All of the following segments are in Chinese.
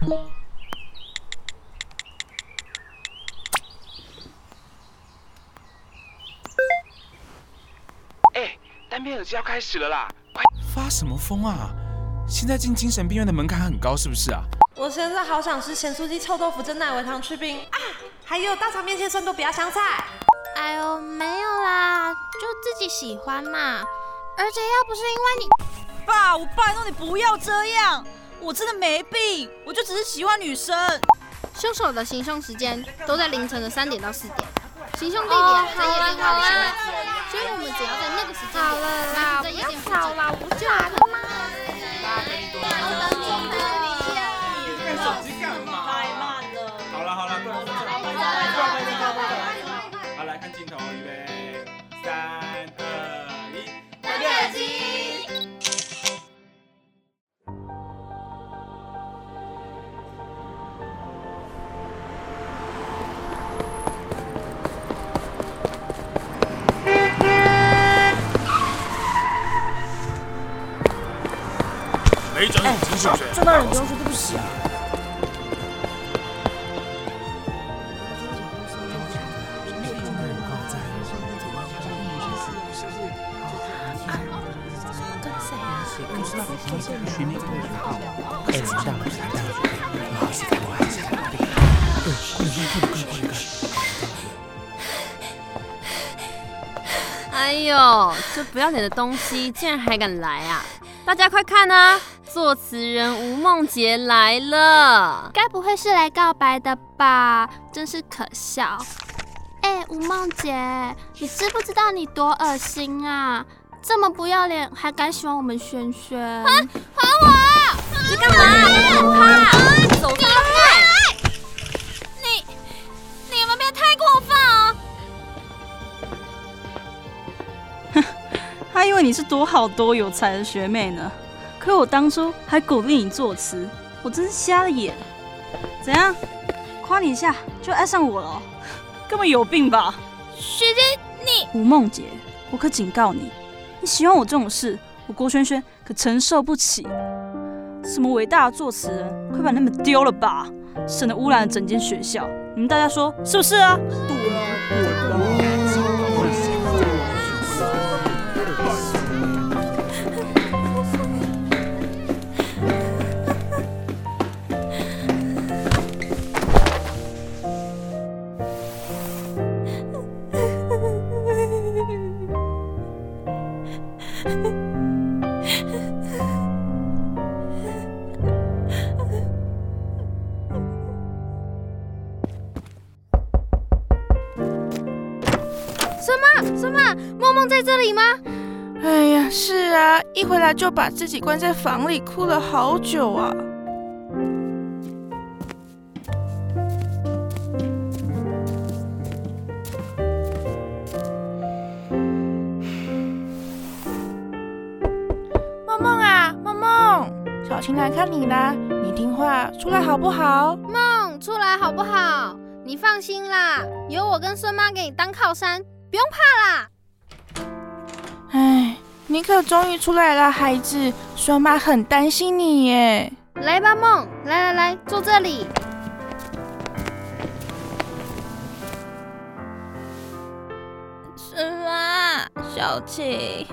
哎，单边耳机要开始了啦！快发什么疯啊？现在进精神病院的门槛很高，是不是啊？我现在好想吃咸酥鸡、臭豆腐、蒸奶维糖去冰啊！还有大肠面线、酸豆不要香菜。哎呦，没有啦，就自己喜欢嘛。而且要不是因为你，爸，我拜托你不要这样，我真的没病，我就只是喜欢女生。凶手的行凶时间都在凌晨的三点到四点，行凶地点在夜店外的巷子，所以我们只要在那个时间点，然在夜店附没长眼睛是不是？撞到人不用说对不起啊。哎呦，这不要脸的东西竟然还敢来啊！大家快看啊，作词人吴梦洁来了。该不会是来告白的吧？真是可笑。哎、吴梦洁，你知不知道你多恶心啊？这么不要脸，还敢喜欢我们轩轩？还我！你干嘛？他走开！你你们别太过分哦！哼还以为你是多好多有才的学妹呢，可我当初还鼓励你作词，我真是瞎了眼。怎样？夸你一下就爱上我了哦？根本有病吧？学姐，你吴梦洁，我可警告你，你喜欢我这种事，我郭轩轩可承受不起。什么伟大的作词人，快把他们丢了吧，省得污染了整间学校。你们大家说是不是啊？什么什么？梦梦在这里吗？哎呀，是啊，一回来就把自己关在房里，哭了好久啊。梦梦啊，梦梦，小青来看你啦，你听话，出来好不好？梦出来好不好？你放心啦，有我跟孙妈给你当靠山，不用怕啦。哎，你可终于出来了，孩子，孙妈很担心你耶。来吧，梦，来来来，坐这里。孙妈，小晴，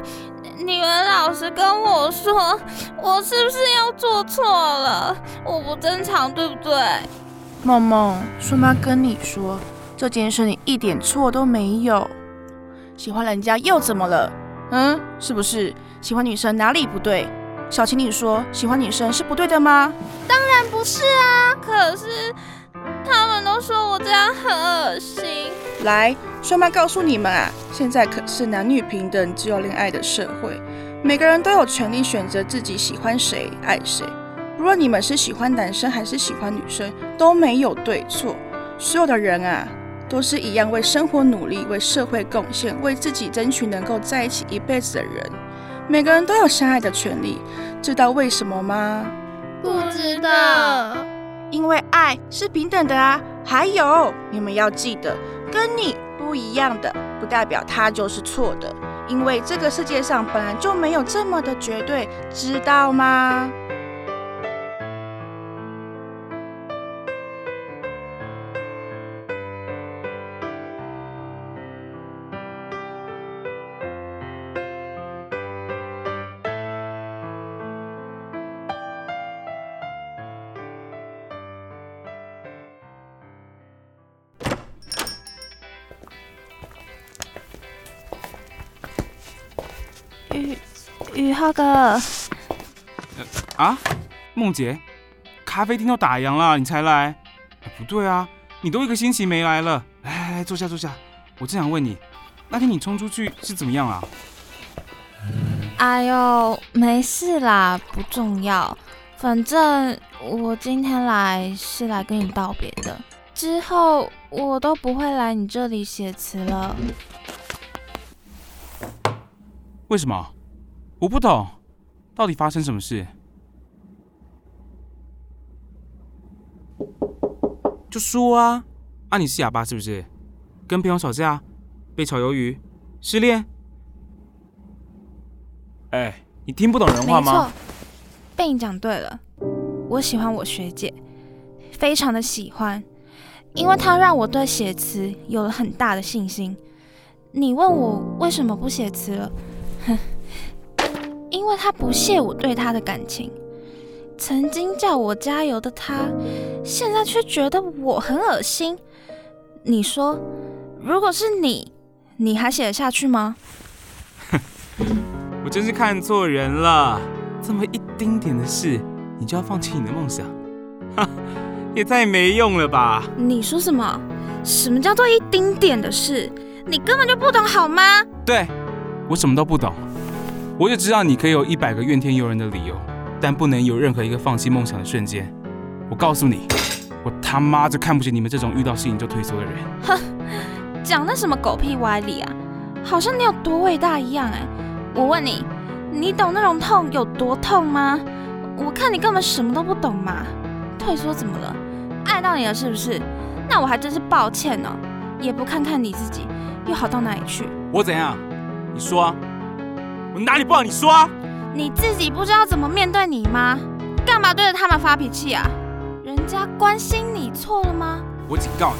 你们老实跟我说，我是不是又做错了？我不正常，对不对？梦梦，孙妈跟你说，这件事你一点错都没有。喜欢人家又怎么了？嗯，是不是？喜欢女生哪里不对？小情侣说喜欢女生是不对的吗？当然不是啊，可是他们都说我这样很恶心。来，顺便告诉你们啊，现在可是男女平等、自由恋爱的社会，每个人都有权利选择自己喜欢谁、爱谁。不论你们是喜欢男生还是喜欢女生，都没有对错。所有的人啊，都是一样为生活努力、为社会贡献、为自己争取能够在一起一辈子的人。每个人都有相爱的权利，知道为什么吗？不知道。因为爱是平等的啊。还有，你们要记得，跟你不一样的，不代表他就是错的。因为这个世界上本来就没有这么的绝对，知道吗？宇宇浩哥，啊，梦洁，咖啡厅都打烊了，你才来？哎不对啊，你都一个星期没来了。来来来，坐下坐下。我正想问你，那天你冲出去是怎么样啊？哎呦，没事啦，不重要。反正我今天来是来跟你道别的，之后我都不会来你这里写词了。为什么？我不懂，到底发生什么事？就说啊！啊，你是哑巴是不是？跟朋友吵架，被炒鱿鱼，失恋？哎，你听不懂人话没错？，被你讲对了。我喜欢我学姐，非常的喜欢，因为她让我对写词有了很大的信心。你问我为什么不写词了？哼，因为他不屑我对他的感情。曾经叫我加油的他，现在却觉得我很恶心。你说，如果是你，你还写得下去吗？哼 我真是看错人了，这么一丁点的事，你就要放弃你的梦想？哈，也太没用了吧！你说什么？什么叫做一丁点的事？你根本就不懂好吗？对，我什么都不懂，我就知道你可以有一百个怨天尤人的理由，但不能有任何一个放弃梦想的瞬间。我告诉你，我他妈就看不起你们这种遇到事情就退缩的人。哼讲那什么狗屁歪理啊？好像你有多伟大一样哎、我问你，你懂那种痛有多痛吗？我看你根本什么都不懂嘛。退缩怎么了？爱到你了是不是？那我还真是抱歉哦，也不看看你自己，又好到哪里去？我怎样？你说啊，我哪里不好？你说啊！你自己不知道怎么面对你吗？干嘛对着他们发脾气啊？人家关心你错了吗？我警告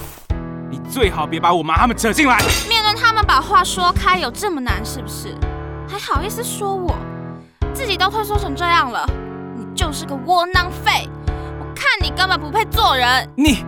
你，你最好别把我妈他们扯进来。面对他们把话说开有这么难是不是？还好意思说我？自己都退缩成这样了，你就是个窝囊废！我看你根本不配做人。你